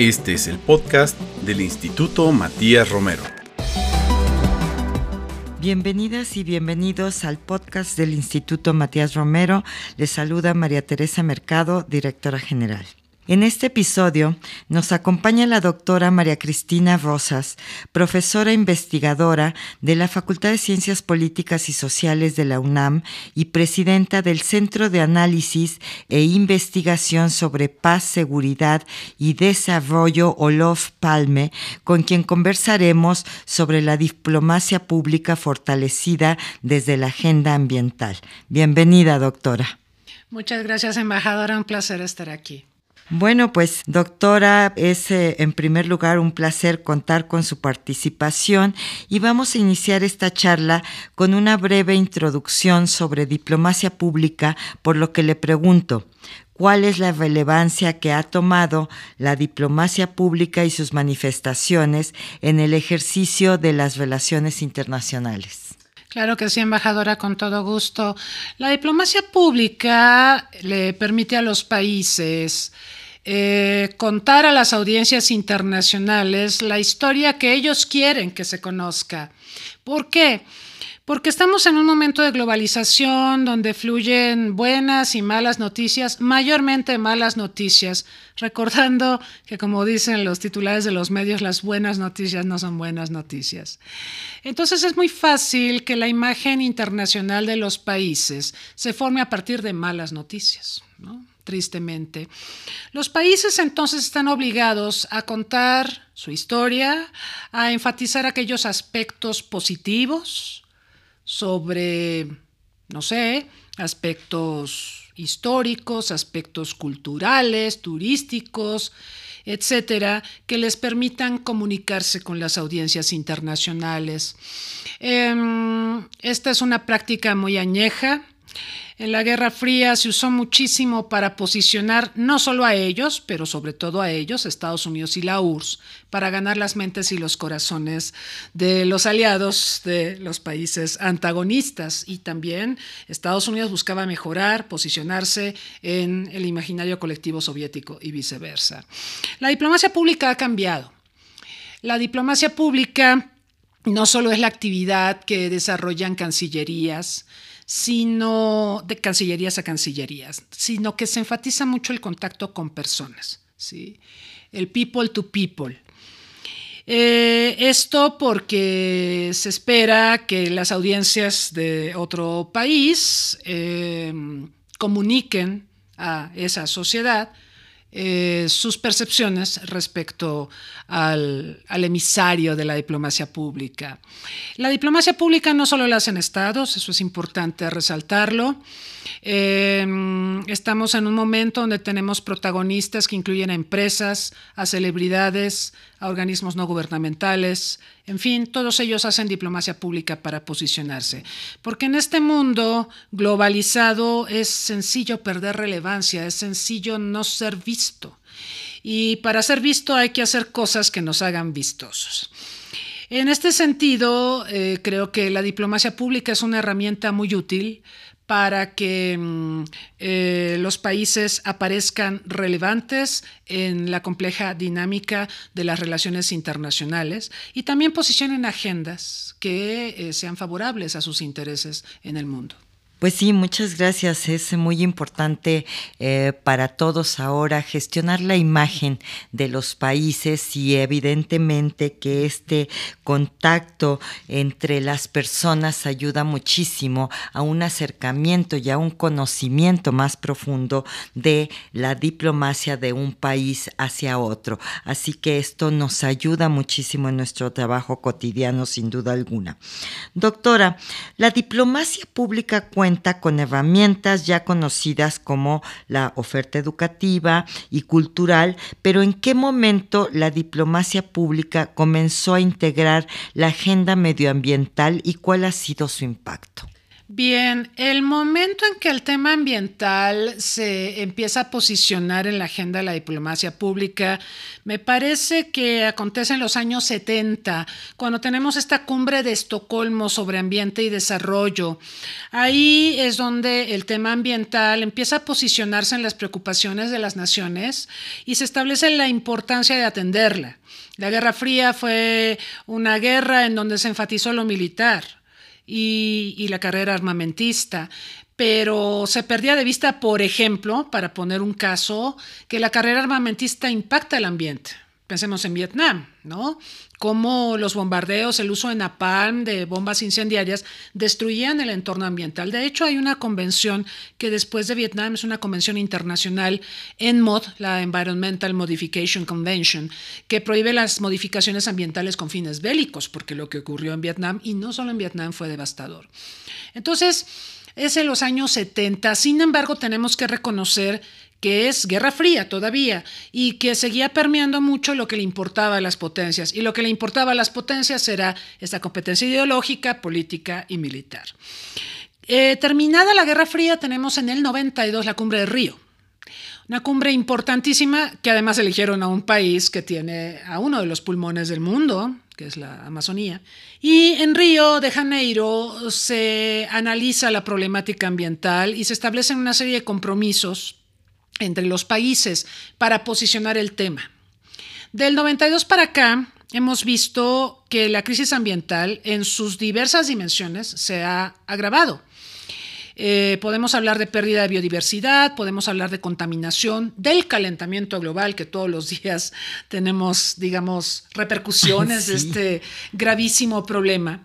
Este es el podcast del Instituto Matías Romero. Bienvenidas y bienvenidos al podcast del Instituto Matías Romero. Les saluda María Teresa Mercado, directora general. En este episodio nos acompaña la doctora María Cristina Rosas, profesora investigadora de la Facultad de Ciencias Políticas y Sociales de la UNAM y presidenta del Centro de Análisis e Investigación sobre Paz, Seguridad y Desarrollo Olof Palme, con quien conversaremos sobre la diplomacia pública fortalecida desde la agenda ambiental. Bienvenida, doctora. Muchas gracias, embajadora. Un placer estar aquí. Bueno, pues doctora, es eh, en primer lugar un placer contar con su participación y vamos a iniciar esta charla con una breve introducción sobre diplomacia pública, por lo que le pregunto, ¿cuál es la relevancia que ha tomado la diplomacia pública y sus manifestaciones en el ejercicio de las relaciones internacionales? Claro que sí, embajadora, con todo gusto. La diplomacia pública le permite a los países eh, contar a las audiencias internacionales la historia que ellos quieren que se conozca. ¿Por qué? Porque estamos en un momento de globalización donde fluyen buenas y malas noticias, mayormente malas noticias, recordando que como dicen los titulares de los medios, las buenas noticias no son buenas noticias. Entonces es muy fácil que la imagen internacional de los países se forme a partir de malas noticias. ¿no? Tristemente. Los países entonces están obligados a contar su historia, a enfatizar aquellos aspectos positivos sobre, no sé, aspectos históricos, aspectos culturales, turísticos, etcétera, que les permitan comunicarse con las audiencias internacionales. Em, esta es una práctica muy añeja en la Guerra Fría se usó muchísimo para posicionar no solo a ellos, pero sobre todo a ellos, Estados Unidos y la URSS, para ganar las mentes y los corazones de los aliados de los países antagonistas. Y también Estados Unidos buscaba mejorar, posicionarse en el imaginario colectivo soviético y viceversa. La diplomacia pública ha cambiado. La diplomacia pública no solo es la actividad que desarrollan cancillerías, sino de cancillerías a cancillerías, sino que se enfatiza mucho el contacto con personas, ¿sí? el people to people. Eh, esto porque se espera que las audiencias de otro país eh, comuniquen a esa sociedad eh, sus percepciones respecto al, emisario de la diplomacia pública. La diplomacia pública no solo la hacen estados, eso es importante resaltarlo. Em, estamos en un momento donde tenemos protagonistas que incluyen a empresas, a celebridades, a organismos no gubernamentales, en fin, todos ellos hacen diplomacia pública para posicionarse. Porque en este mundo globalizado es sencillo perder relevancia, es sencillo no ser visto. Y para ser visto hay que hacer cosas que nos hagan vistosos. En este sentido, eh, creo que la diplomacia pública es una herramienta muy útil para que mm, eh, los países aparezcan relevantes en la compleja dinámica de las relaciones internacionales y también posicionen agendas que eh, sean favorables a sus intereses en el mundo. Pues sí, muchas gracias. Es muy importante eh, para todos ahora gestionar la imagen de los países y evidentemente que este contacto entre las personas ayuda muchísimo a un acercamiento y a un conocimiento más profundo de la diplomacia de un país hacia otro. Así que esto nos ayuda muchísimo en nuestro trabajo cotidiano, sin duda alguna. Doctora, la diplomacia pública cuenta con herramientas ya conocidas como la oferta educativa y cultural, pero ¿en qué momento la diplomacia pública comenzó a integrar la agenda medioambiental y cuál ha sido su impacto? Bien, el momento en que el tema ambiental se empieza a posicionar en la agenda de la diplomacia pública, me parece que acontece en los años 70, cuando tenemos esta cumbre de Estocolmo sobre ambiente y desarrollo. Ahí es donde el tema ambiental empieza a posicionarse en las preocupaciones de las naciones y se establece la importancia de atenderla. La Guerra Fría fue una guerra en donde se enfatizó lo militar y, la carrera armamentista pero se perdía de vista, por ejemplo, para poner un caso, que la carrera armamentista impacta el ambiente. Pensemos en Vietnam, ¿no? Cómo los bombardeos, el uso de napalm, de bombas incendiarias, destruían el entorno ambiental. De hecho, hay una convención que después de Vietnam es una convención internacional, ENMOD, la Environmental Modification Convention, que prohíbe las modificaciones ambientales con fines bélicos, porque lo que ocurrió en Vietnam, y no solo en Vietnam, fue devastador. Entonces, es en los años 70. Sin embargo, tenemos que reconocer que es Guerra Fría todavía y que seguía permeando mucho lo que le importaba a las potencias. Y lo que le importaba a las potencias era esta competencia ideológica, política y militar. Eh, terminada la Guerra Fría, tenemos en el 92 la cumbre de Río. Una cumbre importantísima que además eligieron a un país que tiene a uno de los pulmones del mundo, que es la Amazonía. Y en Río de Janeiro se analiza la problemática ambiental y se establecen una serie de compromisos entre los países para posicionar el tema. Del 92 para acá, hemos visto que la crisis ambiental en sus diversas dimensiones se ha agravado. Eh, podemos hablar de pérdida de biodiversidad, podemos hablar de contaminación, del calentamiento global, que todos los días tenemos, digamos, repercusiones de este gravísimo problema,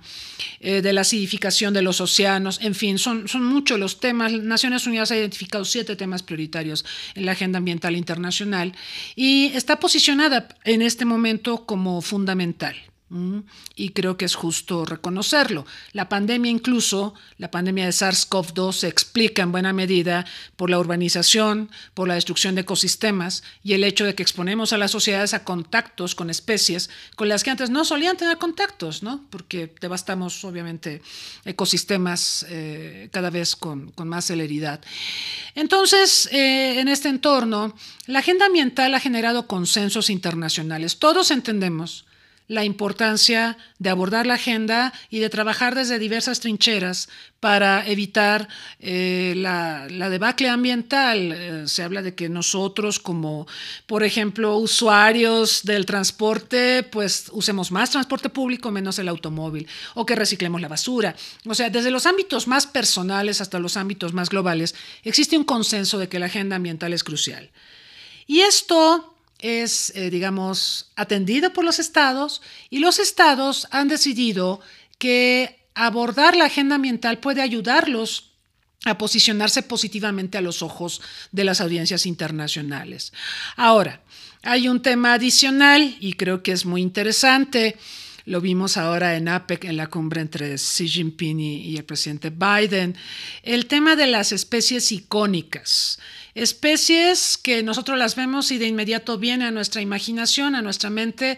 eh, de la acidificación de los océanos, en fin, son, son muchos los temas. Naciones Unidas ha identificado siete temas prioritarios en la agenda ambiental internacional y está posicionada en este momento como fundamental. Y creo que es justo reconocerlo. La pandemia incluso, la pandemia de SARS-CoV-2 se explica en buena medida por la urbanización, por la destrucción de ecosistemas y el hecho de que exponemos a las sociedades a contactos con especies con las que antes no solían tener contactos, ¿no? porque devastamos obviamente ecosistemas eh, cada vez con, más celeridad. Entonces, eh, en este entorno, la agenda ambiental ha generado consensos internacionales. Todos entendemos la importancia de abordar la agenda y de trabajar desde diversas trincheras para evitar eh, la, debacle ambiental. Eh, se habla de que nosotros como, por ejemplo, usuarios del transporte, pues usemos más transporte público, menos el automóvil, o que reciclemos la basura. O sea, desde los ámbitos más personales hasta los ámbitos más globales, existe un consenso de que la agenda ambiental es crucial. Y esto es, eh, digamos, atendido por los estados y los estados han decidido que abordar la agenda ambiental puede ayudarlos a posicionarse positivamente a los ojos de las audiencias internacionales. Ahora, hay un tema adicional y creo que es muy interesante. Lo vimos ahora en APEC, en la cumbre entre Xi Jinping y el presidente Biden. El tema de las especies icónicas. Especies que nosotros las vemos y de inmediato viene a nuestra imaginación, a nuestra mente,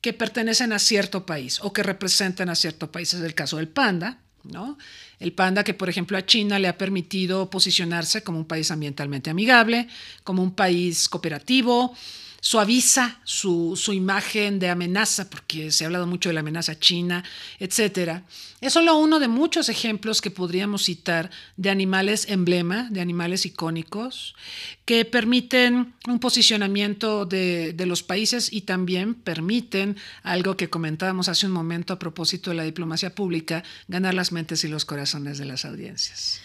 que pertenecen a cierto país o que representan a cierto país. Es el caso del panda, ¿no? El panda que, por ejemplo, a China le ha permitido posicionarse como un país ambientalmente amigable, como un país cooperativo, suaviza su, imagen de amenaza, porque se ha hablado mucho de la amenaza china, etc. Es solo uno de muchos ejemplos que podríamos citar de animales emblema, de animales icónicos, que permiten un posicionamiento de, de los países y también permiten algo que comentábamos hace un momento a propósito de la diplomacia pública, ganar las mentes y los corazones de las audiencias.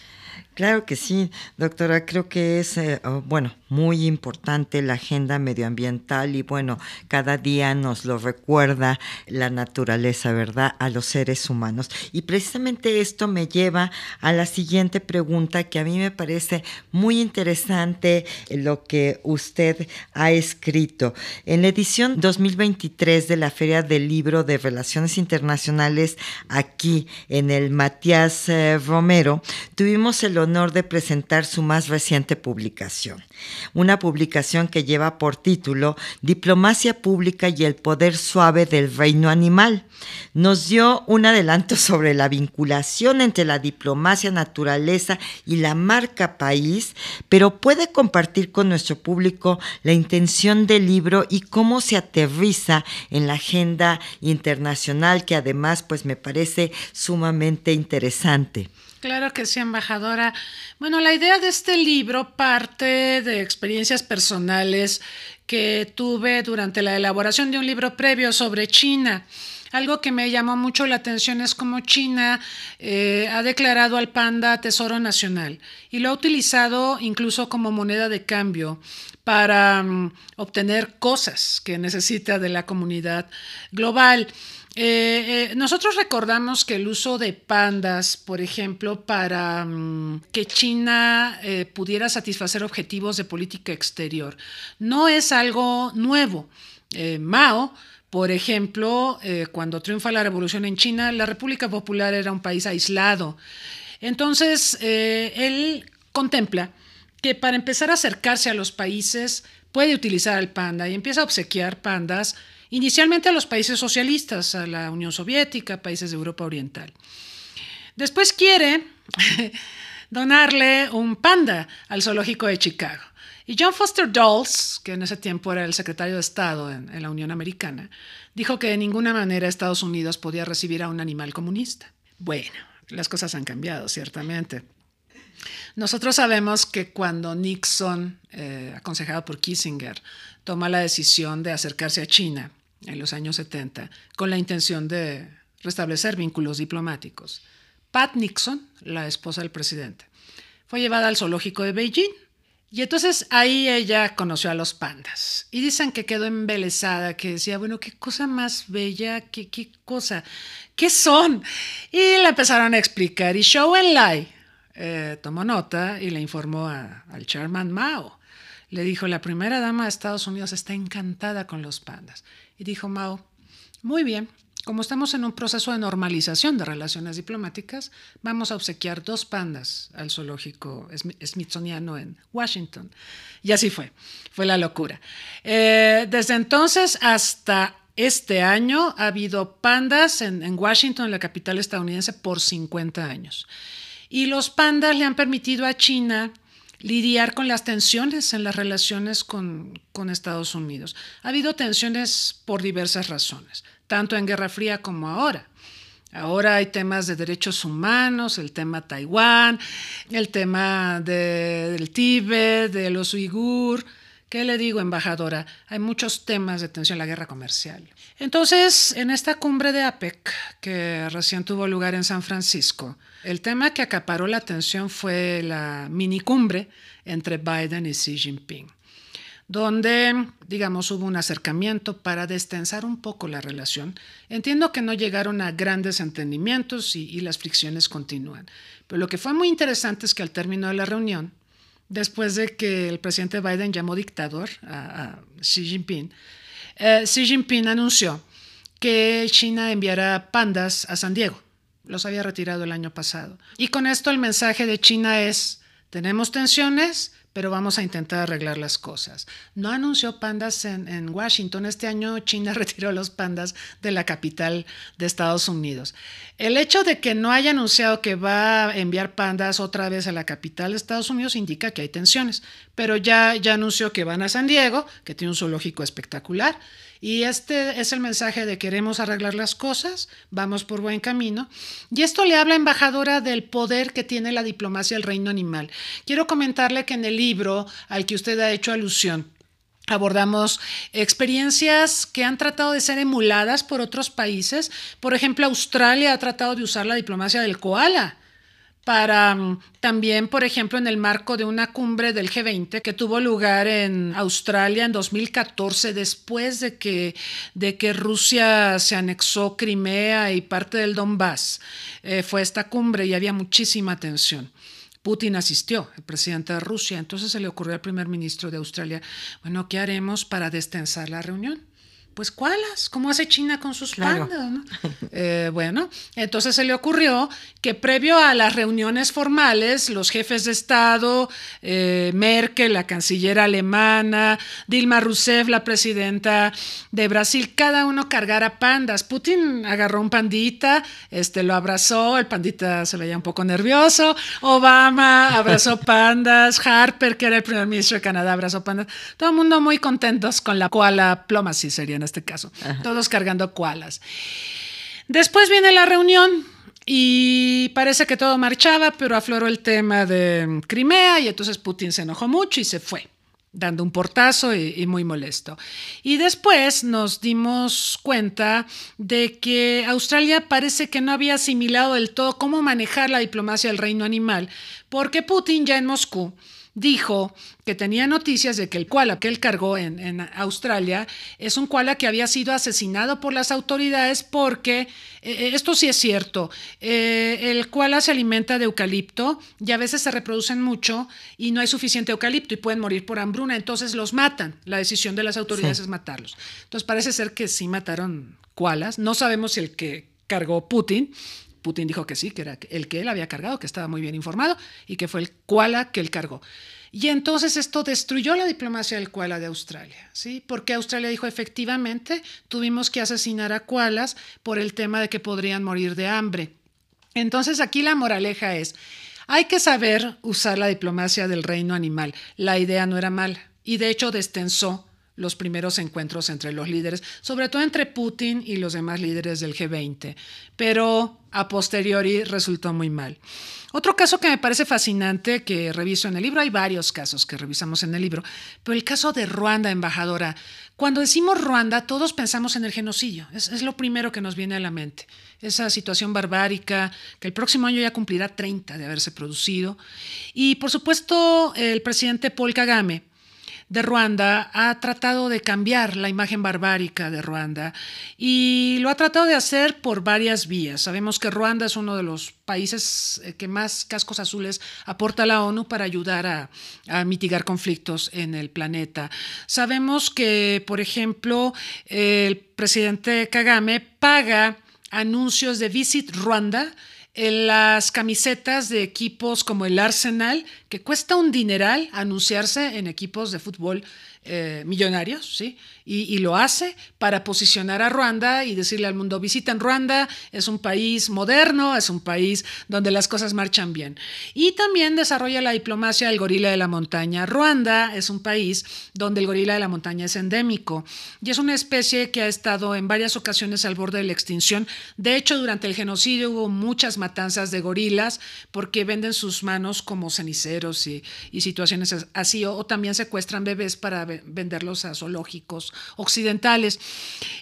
Claro que sí, doctora. Creo que es, eh, oh, bueno, muy importante la agenda medioambiental y bueno, cada día nos lo recuerda la naturaleza, ¿verdad? A los seres humanos. Y precisamente esto me lleva a la siguiente pregunta que a mí me parece muy interesante lo que usted ha escrito. En la edición 2023 de la Feria del Libro de Relaciones Internacionales aquí en el Matías eh, Romero, tuvimos el honor de presentar su más reciente publicación, una publicación que lleva por título Diplomacia Pública y el Poder Suave del Reino Animal. Nos dio un adelanto sobre la vinculación entre la diplomacia naturaleza y la marca país, pero puede compartir con nuestro público la intención del libro y cómo se aterriza en la agenda internacional que además pues me parece sumamente interesante. Claro que sí, embajadora. Bueno, la idea de este libro parte de experiencias personales que tuve durante la elaboración de un libro previo sobre China. Algo que me llamó mucho la atención es cómo China eh, ha declarado al panda tesoro nacional y lo ha utilizado incluso como moneda de cambio para mm, obtener cosas que necesita de la comunidad global. Eh, eh, nosotros recordamos que el uso de pandas, por ejemplo, para mm, que China eh, pudiera satisfacer objetivos de política exterior, no es algo nuevo. Mao, por ejemplo, cuando triunfa la revolución en China, la República Popular era un país aislado. Entonces, él contempla que para empezar a acercarse a los países puede utilizar el panda y empieza a obsequiar pandas inicialmente a los países socialistas, a la Unión Soviética, países de Europa Oriental. Después quiere donarle un panda al zoológico de Chicago. Y John Foster Dulles, que en ese tiempo era el secretario de Estado en, la Unión Americana, dijo que de ninguna manera Estados Unidos podía recibir a un animal comunista. Bueno, las cosas han cambiado, ciertamente. Nosotros sabemos que cuando Nixon, eh, aconsejado por Kissinger, toma la decisión de acercarse a China en los años 70 con la intención de restablecer vínculos diplomáticos, Pat Nixon, la esposa del presidente, fue llevada al zoológico de Beijing. Y entonces ahí ella conoció a los pandas. Y dicen que quedó embelesada, que decía, bueno, qué cosa más bella, qué, qué cosa, qué son. Y le empezaron a explicar. Y Show Lai, eh, tomó nota y le informó al chairman Mao. Le dijo, la primera dama de Estados Unidos está encantada con los pandas. Y dijo Mao, muy bien, como estamos en un proceso de normalización de relaciones diplomáticas, vamos a obsequiar dos pandas al zoológico smithsoniano en Washington. Y así fue, fue la locura. Eh, desde entonces hasta este año ha habido pandas en, en Washington, la capital estadounidense, por 50 años. Y los pandas le han permitido a China lidiar con las tensiones en las relaciones con, Estados Unidos. Ha habido tensiones por diversas razones, tanto en Guerra Fría como ahora. Ahora hay temas de derechos humanos, el tema Taiwán, el tema del Tíbet, de los uigur. ¿Qué le digo, embajadora? Hay muchos temas de tensión en la guerra comercial. Entonces, en esta cumbre de APEC, que recién tuvo lugar en San Francisco, el tema que acaparó la atención fue la minicumbre entre Biden y Xi Jinping, donde, digamos, hubo un acercamiento para destensar un poco la relación. Entiendo que no llegaron a grandes entendimientos y, las fricciones continúan, pero lo que fue muy interesante es que al término de la reunión, después de que el presidente Biden llamó dictador a, Xi Jinping, eh, Xi Jinping anunció que China enviará pandas a San Diego los había retirado el año pasado. Y con esto el mensaje de China es, tenemos tensiones, pero vamos a intentar arreglar las cosas. No anunció pandas en, Washington. Este año China retiró los pandas de la capital de Estados Unidos. El hecho de que no haya anunciado que va a enviar pandas otra vez a la capital de Estados Unidos indica que hay tensiones, pero ya, ya anunció que van a San Diego, que tiene un zoológico espectacular y este es el mensaje de queremos arreglar las cosas, vamos por buen camino. Y esto le habla, embajadora, del poder que tiene la diplomacia del reino animal. Quiero comentarle que en el libro al que usted ha hecho alusión, abordamos experiencias que han tratado de ser emuladas por otros países. Por ejemplo, Australia ha tratado de usar la diplomacia del koala para mm, también, por ejemplo, en el marco de una cumbre del G20 que tuvo lugar en Australia en 2014, después de que, de que Rusia se anexó Crimea y parte del Donbass. Eh, fue esta cumbre y había muchísima tensión. Putin asistió, el presidente de Rusia. Entonces se le ocurrió al primer ministro de Australia, bueno, ¿qué haremos para destensar la reunión? Pues ¿cuáles? ¿Cómo hace China con sus pandas? Eh, bueno, entonces se le ocurrió que previo a las reuniones formales, los jefes de Estado, eh, Merkel, la canciller alemana, Dilma Rousseff, la presidenta de Brasil, cada uno cargara pandas. Putin agarró un pandita, este, lo abrazó, el pandita se veía un poco nervioso, Obama abrazó pandas, Harper, que era el primer ministro de Canadá, abrazó pandas. Todo el mundo muy contentos con la koala plomacy sería en este caso, todos cargando koalas. Después viene la reunión y parece que todo marchaba, pero afloró el tema de Crimea y entonces Putin se enojó mucho y se fue dando un portazo y, muy molesto. Y después nos dimos cuenta de que Australia parece que no había asimilado del todo cómo manejar la diplomacia del reino animal, porque Putin ya en Moscú dijo que tenía noticias de que el koala que él cargó en, Australia es un koala que había sido asesinado por las autoridades porque, eh, eh, esto sí es cierto, eh, el koala se alimenta de eucalipto y a veces se reproducen mucho y no hay suficiente eucalipto y pueden morir por hambruna, entonces los matan. La decisión de las autoridades es matarlos. Entonces parece ser que sí mataron koalas. No sabemos si el que cargó Putin Putin dijo que sí, que era el que él había cargado, que estaba muy bien informado y que fue el koala que él cargó. Y entonces esto destruyó la diplomacia del koala de Australia, ¿sí? Porque Australia dijo, efectivamente, tuvimos que asesinar a koalas por el tema de que podrían morir de hambre. Entonces aquí la moraleja es, hay que saber usar la diplomacia del reino animal. La idea no era mala y de hecho destensó los primeros encuentros entre los líderes, sobre todo entre Putin y los demás líderes del G20, pero a posteriori resultó muy mal. Otro caso que me parece fascinante que reviso en el libro, hay varios casos que revisamos en el libro, pero el caso de Ruanda, embajadora. Cuando decimos Ruanda, todos pensamos en el genocidio, es, lo primero que nos viene a la mente. Esa situación barbárica que el próximo año ya cumplirá 30 de haberse producido. Y por supuesto, el presidente Paul Kagame, de Ruanda ha tratado de cambiar la imagen barbárica de Ruanda y lo ha tratado de hacer por varias vías. Sabemos que Ruanda es uno de los países eh, que más cascos azules aporta la ONU para ayudar a, a mitigar conflictos en el planeta. Sabemos que, por ejemplo, el presidente Kagame paga anuncios de Visit Ruanda las camisetas de equipos como el Arsenal, que cuesta un dineral anunciarse en equipos de fútbol eh, millonarios, ¿sí? Y, lo hace para posicionar a Ruanda y decirle al mundo, visiten Ruanda, es un país moderno, es un país donde las cosas marchan bien. Y también desarrolla la diplomacia del gorila de la montaña. Ruanda es un país donde el gorila de la montaña es endémico y es una especie que ha estado en varias ocasiones al borde de la extinción. De hecho, durante el genocidio hubo muchas matanzas de gorilas porque venden sus manos como ceniceros y, situaciones así, o también secuestran bebés para venderlos a zoológicos occidentales.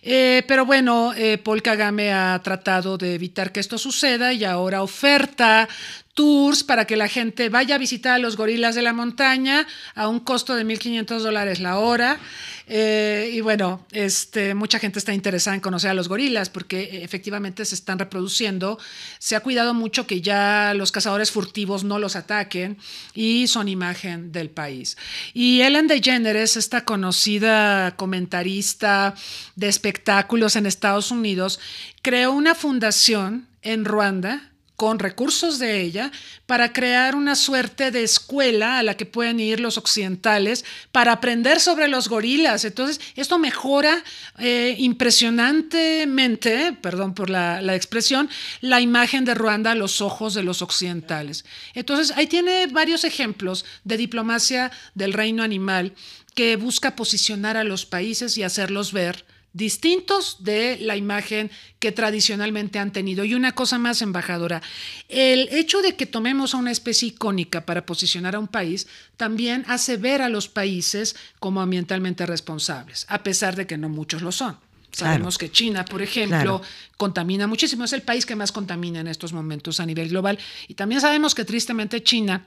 Eh, pero bueno, eh, Paul Kagame ha tratado de evitar que esto suceda y ahora oferta tours para que la gente vaya a visitar a los gorilas de la montaña a un costo de 1.500 dólares la hora. Eh, y bueno, este, mucha gente está interesada en conocer a los gorilas porque efectivamente se están reproduciendo. Se ha cuidado mucho que ya los cazadores furtivos no los ataquen y son imagen del país. Y Ellen DeGeneres, esta conocida comentarista de espectáculos en Estados Unidos, creó una fundación en Ruanda con recursos de ella para crear una suerte de escuela a la que pueden ir los occidentales para aprender sobre los gorilas. Entonces, esto mejora eh, impresionantemente, perdón por la, la, expresión, la imagen de Ruanda a los ojos de los occidentales. Entonces, ahí tiene varios ejemplos de diplomacia del reino animal que busca posicionar a los países y hacerlos ver distintos de la imagen que tradicionalmente han tenido. Y una cosa más, embajadora, el hecho de que tomemos a una especie icónica para posicionar a un país también hace ver a los países como ambientalmente responsables, a pesar de que no muchos lo son. Sabemos que China, por ejemplo, contamina muchísimo, es el país que más contamina en estos momentos a nivel global. Y también sabemos que tristemente China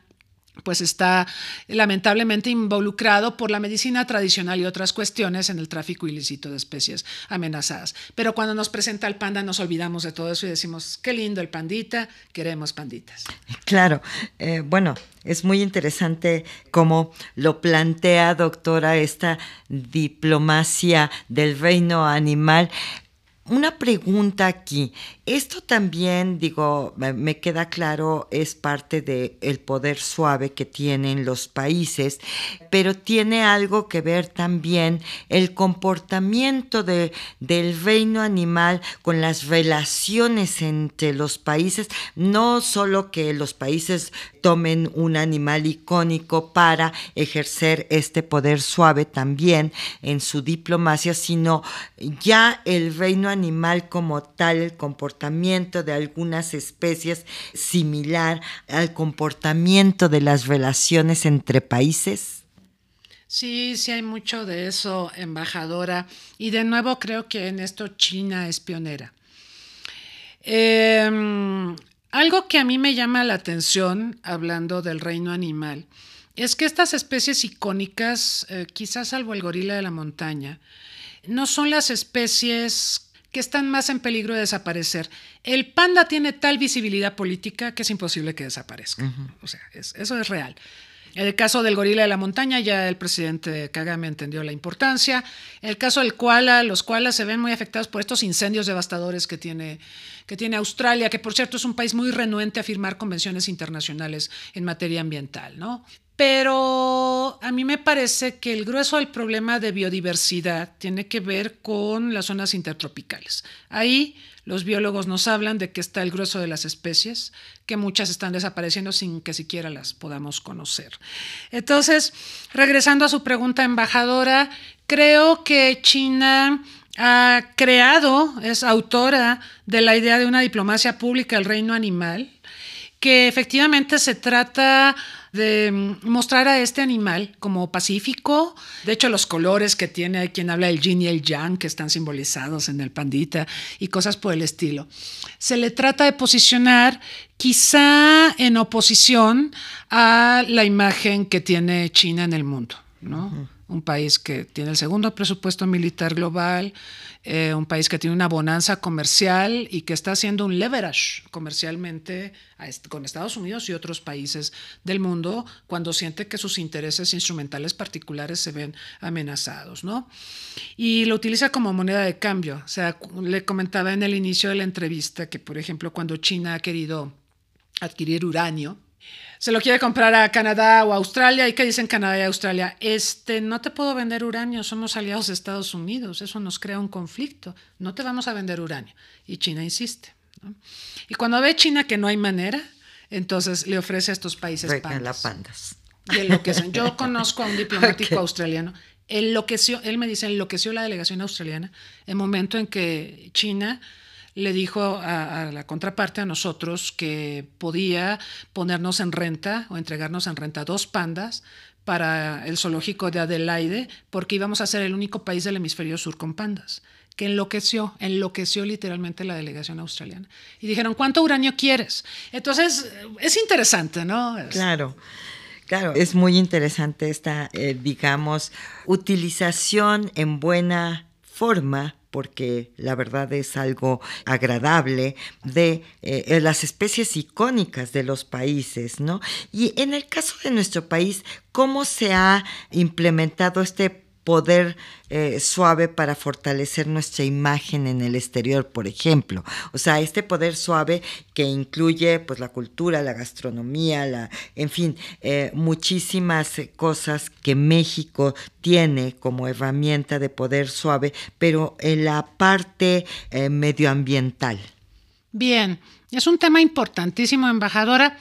pues está lamentablemente involucrado por la medicina tradicional y otras cuestiones en el tráfico ilícito de especies amenazadas. Pero cuando nos presenta el panda nos olvidamos de todo eso y decimos, qué lindo el pandita, queremos panditas. Claro, eh, bueno, es muy interesante cómo lo plantea, doctora, esta diplomacia del reino animal. Una pregunta aquí. Esto también, digo, me queda claro, es parte del el poder suave que tienen los países, pero tiene algo que ver también el comportamiento de, del reino animal con las relaciones entre los países, no solo que los países tomen un animal icónico para ejercer este poder suave también en su diplomacia, sino ya el reino animal como tal, el comportamiento de algunas especies similar al comportamiento de las relaciones entre países? Sí, sí hay mucho de eso, embajadora. Y de nuevo creo que en esto China es pionera. Em, algo que a mí me llama la atención, hablando del reino animal, es que estas especies icónicas, eh, quizás salvo el gorila de la montaña, no son las especies que están más en peligro de desaparecer. El panda tiene tal visibilidad política que es imposible que desaparezca. O sea, eso es real. En el caso del gorila de la montaña, ya el presidente Kagame entendió la importancia. En el caso del koala, los koalas se ven muy afectados por estos incendios devastadores que tiene, que tiene Australia, que por cierto es un país muy renuente a firmar convenciones internacionales en materia ambiental, ¿no? Pero a mí me parece que el grueso del problema de biodiversidad tiene que ver con las zonas intertropicales. Ahí los biólogos nos hablan de que está el grueso de las especies, que muchas están desapareciendo sin que siquiera las podamos conocer. Entonces, regresando a su pregunta, embajadora, creo que China ha creado, es autora de la idea de una diplomacia pública del reino animal, que efectivamente se trata de mm, mostrar a este animal como pacífico. De hecho, los colores que tiene, quien habla del yin y el yang, que están simbolizados en el pandita y cosas por el estilo. Se le trata de posicionar quizá en oposición a la imagen que tiene China en el mundo, ¿no? Un país que tiene el segundo presupuesto militar global, eh, un país que tiene una bonanza comercial y que está haciendo un leverage comercialmente con Estados Unidos y otros países del mundo cuando siente que sus intereses instrumentales particulares se ven amenazados, ¿no? Y lo utiliza como moneda de cambio. O sea, le comentaba en el inicio de la entrevista que, por ejemplo, cuando China ha querido adquirir uranio, se lo quiere comprar a Canadá o Australia. ¿Y qué dicen Canadá y Australia? Este, no te puedo vender uranio, somos aliados de Estados Unidos, eso nos crea un conflicto, no te vamos a vender uranio. Y China insiste. Y cuando ve China que no hay manera, entonces le ofrece a estos países pandas. pandas. Y enloquecen. Yo conozco a un diplomático australiano. Enloqueció, él me dice, enloqueció la delegación australiana en el momento en que China le dijo a, la contraparte, a nosotros, que podía ponernos en renta o entregarnos en renta dos pandas para el zoológico de Adelaide, porque íbamos a ser el único país del hemisferio sur con pandas, que enloqueció, enloqueció literalmente la delegación australiana. Y dijeron, ¿cuánto uranio quieres? Entonces, es interesante, ¿no? Claro. Claro, es muy interesante esta, eh, digamos, utilización en buena forma porque la verdad es algo agradable, de eh, las especies icónicas de los países, ¿no? Y en el caso de nuestro país, ¿cómo se ha implementado este poder eh, suave para fortalecer nuestra imagen en el exterior, por ejemplo. O sea, este poder suave que incluye pues la cultura, la gastronomía, la, en fin, eh, muchísimas cosas que México tiene como herramienta de poder suave, pero en la parte eh, medioambiental. Bien, es un tema importantísimo, embajadora.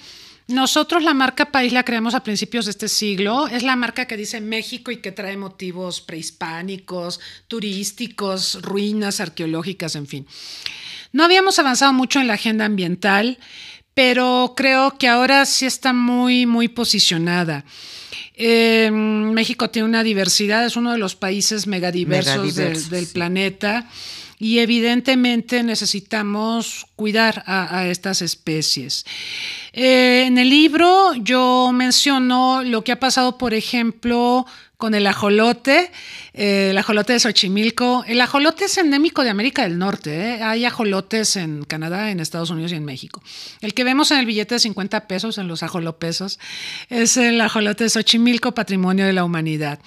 Nosotros la marca país la creamos a principios de este siglo. Es la marca que dice México y que trae motivos prehispánicos, turísticos, ruinas arqueológicas, en fin. No habíamos avanzado mucho en la agenda ambiental, pero creo que ahora sí está muy, muy posicionada. Em, México tiene una diversidad, es uno de los países megadiversos, Del, del planeta y evidentemente necesitamos cuidar a, estas especies. Eh, en el libro yo menciono lo que ha pasado, por ejemplo, con el ajolote, eh, el ajolote de Xochimilco. El ajolote es endémico de América del Norte. ¿eh? Hay ajolotes en Canadá, en Estados Unidos y en México. El que vemos en el billete de 50 pesos, en los ajolopesos, es el ajolote de Xochimilco, patrimonio de la humanidad.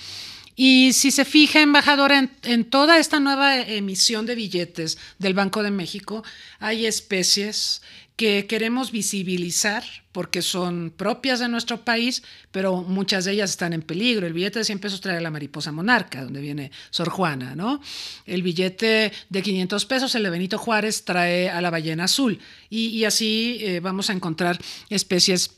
Y si se fija, embajadora, en, toda esta nueva emisión de billetes del Banco de México, hay especies que queremos visibilizar porque son propias de nuestro país, pero muchas de ellas están en peligro. El billete de 100 pesos trae a la mariposa monarca, donde viene Sor Juana, ¿no? El billete de 500 pesos, el de Benito Juárez, trae a la ballena azul. Y, así eh, vamos a encontrar especies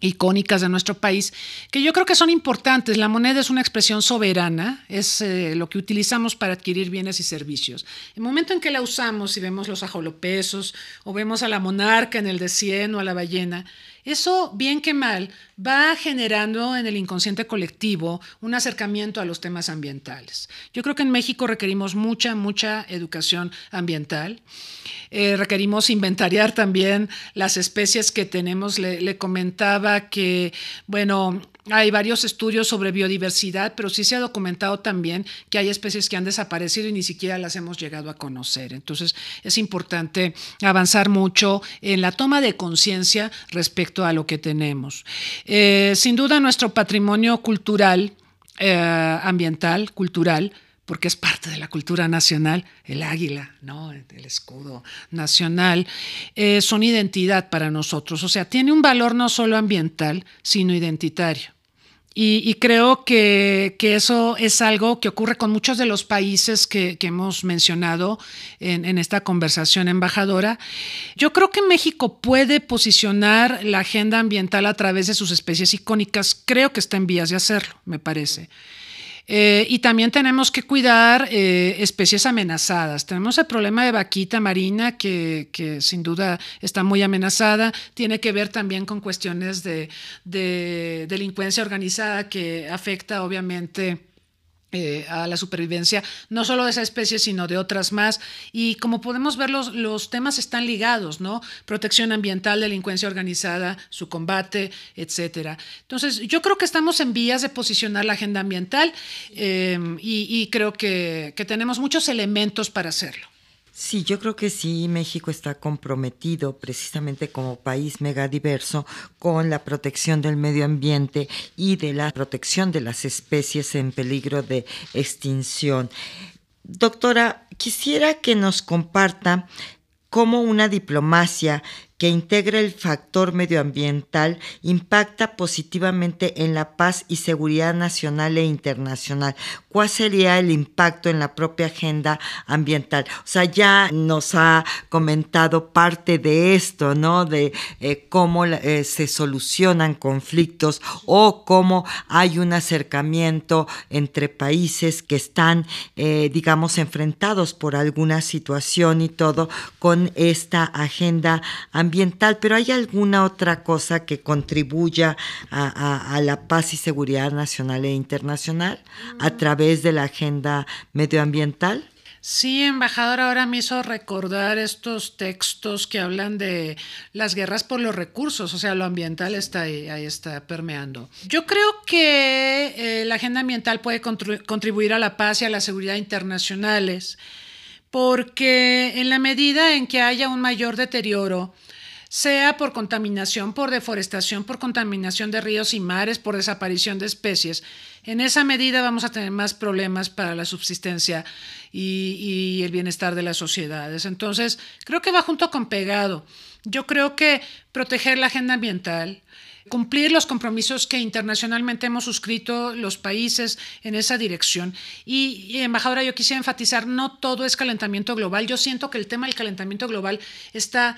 icónicas de nuestro país, que yo creo que son importantes. La moneda es una expresión soberana, es eh, lo que utilizamos para adquirir bienes y servicios. El momento en que la usamos y vemos los ajolopesos o vemos a la monarca en el de 100 o a la ballena, eso, bien que mal, va generando en el inconsciente colectivo un acercamiento a los temas ambientales. Yo creo que en México requerimos mucha, mucha educación ambiental. Eh, requerimos inventariar también las especies que tenemos. Le, comentaba que, bueno, hay varios estudios sobre biodiversidad, pero sí se ha documentado también que hay especies que han desaparecido y ni siquiera las hemos llegado a conocer. Entonces es importante avanzar mucho en la toma de conciencia respecto a lo que tenemos. Eh, sin duda nuestro patrimonio cultural, eh, ambiental, cultural, porque es parte de la cultura nacional, el águila, ¿no? el escudo nacional, eh, son identidad para nosotros. O sea, tiene un valor no solo ambiental, sino identitario. Y, creo que, eso es algo que ocurre con muchos de los países que, hemos mencionado en, en, esta conversación embajadora. Yo creo que México puede posicionar la agenda ambiental a través de sus especies icónicas. Creo que está en vías de hacerlo, me parece. Eh, y también tenemos que cuidar eh, especies amenazadas. Tenemos el problema de vaquita marina, que, sin duda está muy amenazada. Tiene que ver también con cuestiones de delincuencia organizada que afecta obviamente eh, a la supervivencia, no solo de esa especie, sino de otras más. Y como podemos ver, los, los, temas están ligados, ¿no? Protección ambiental, delincuencia organizada, su combate, etcétera. Entonces, yo creo que estamos en vías de posicionar la agenda ambiental eh, y, creo que tenemos muchos elementos para hacerlo. Sí, yo creo que sí, México está comprometido precisamente como país megadiverso con la protección del medio ambiente y de la protección de las especies en peligro de extinción. Doctora, quisiera que nos comparta cómo una diplomacia que integra el factor medioambiental impacta positivamente en la paz y seguridad nacional e internacional. ¿Cuál sería el impacto en la propia agenda ambiental? O sea, ya nos ha comentado parte de esto, ¿no? De eh, cómo eh, se solucionan conflictos o cómo hay un acercamiento entre países que están, eh, digamos, enfrentados por alguna situación y todo con esta agenda ambiental ambiental, pero ¿hay alguna otra cosa que contribuya a, la paz y seguridad nacional e internacional a mm. través de la agenda medioambiental? Sí, embajador, ahora me hizo recordar estos textos que hablan de las guerras por los recursos, o sea, lo ambiental está ahí, ahí está permeando. Yo creo que eh, la agenda ambiental puede contribuir a la paz y a la seguridad internacionales, porque en la medida en que haya un mayor deterioro sea por contaminación, por deforestación, por contaminación de ríos y mares, por desaparición de especies, en esa medida vamos a tener más problemas para la subsistencia y, el bienestar de las sociedades. Entonces, creo que va junto con pegado. Yo creo que proteger la agenda ambiental, cumplir los compromisos que internacionalmente hemos suscrito los países en esa dirección. Y, embajadora, yo quisiera enfatizar, no todo es calentamiento global. Yo siento que el tema del calentamiento global está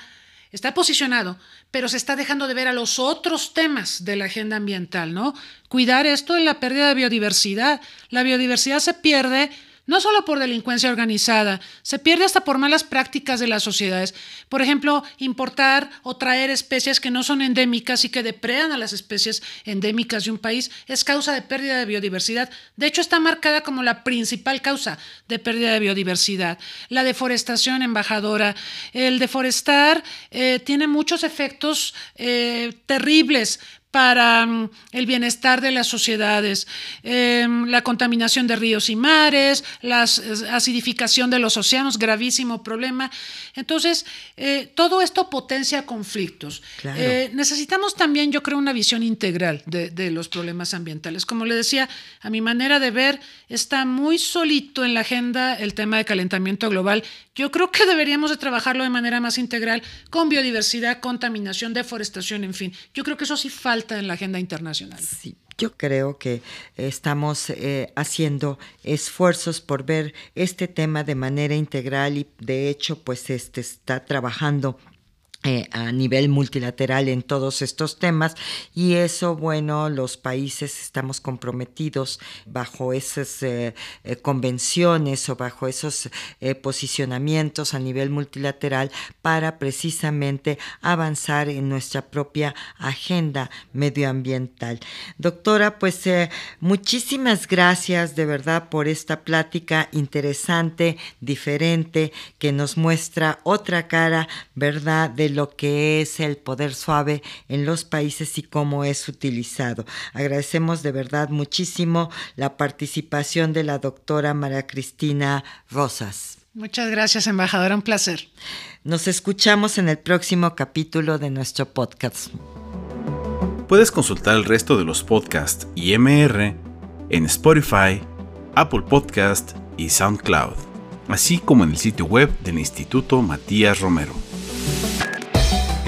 está posicionado, pero se está dejando de ver a los otros temas de la agenda ambiental, ¿no? Cuidar esto de la pérdida de biodiversidad. La biodiversidad se pierde no solo por delincuencia organizada, se pierde hasta por malas prácticas de las sociedades. Por ejemplo, importar o traer especies que no son endémicas y que depredan a las especies endémicas de un país es causa de pérdida de biodiversidad. De hecho, está marcada como la principal causa de pérdida de biodiversidad. La deforestación, embajadora. El deforestar eh, tiene muchos efectos eh, terribles para mm, el bienestar de las sociedades, em, la contaminación de ríos y mares, la acidificación de los océanos, gravísimo problema. Entonces, eh, todo esto potencia conflictos. Eh, necesitamos también, yo creo, una visión integral de, de, los problemas ambientales. Como le decía, a mi manera de ver, está muy solito en la agenda el tema de calentamiento global. Yo creo que deberíamos de trabajarlo de manera más integral con biodiversidad, contaminación, deforestación, en fin. Yo creo que eso sí falta en la agenda internacional. Sí. Yo creo que estamos eh, haciendo esfuerzos por ver este tema de manera integral y de hecho pues este está trabajando eh, a nivel multilateral en todos estos temas y eso, bueno, los países estamos comprometidos bajo esas eh, eh, convenciones o bajo esos posicionamientos a nivel multilateral para precisamente avanzar en nuestra propia agenda medioambiental. Doctora, pues muchísimas gracias de verdad por esta plática interesante, diferente, que nos muestra otra cara, ¿verdad? De lo que es el poder suave en los países y cómo es utilizado. Agradecemos de verdad muchísimo la participación de la doctora María Cristina Rosas. Muchas gracias, embajadora, un placer. Nos escuchamos en el próximo capítulo de nuestro podcast. Puedes consultar el resto de los podcasts y MR en Spotify, Apple Podcast y SoundCloud, así como en el sitio web del Instituto Matías Romero.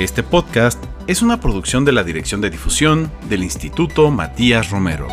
Este podcast es una producción de la Dirección de Difusión del Instituto Matías Romero.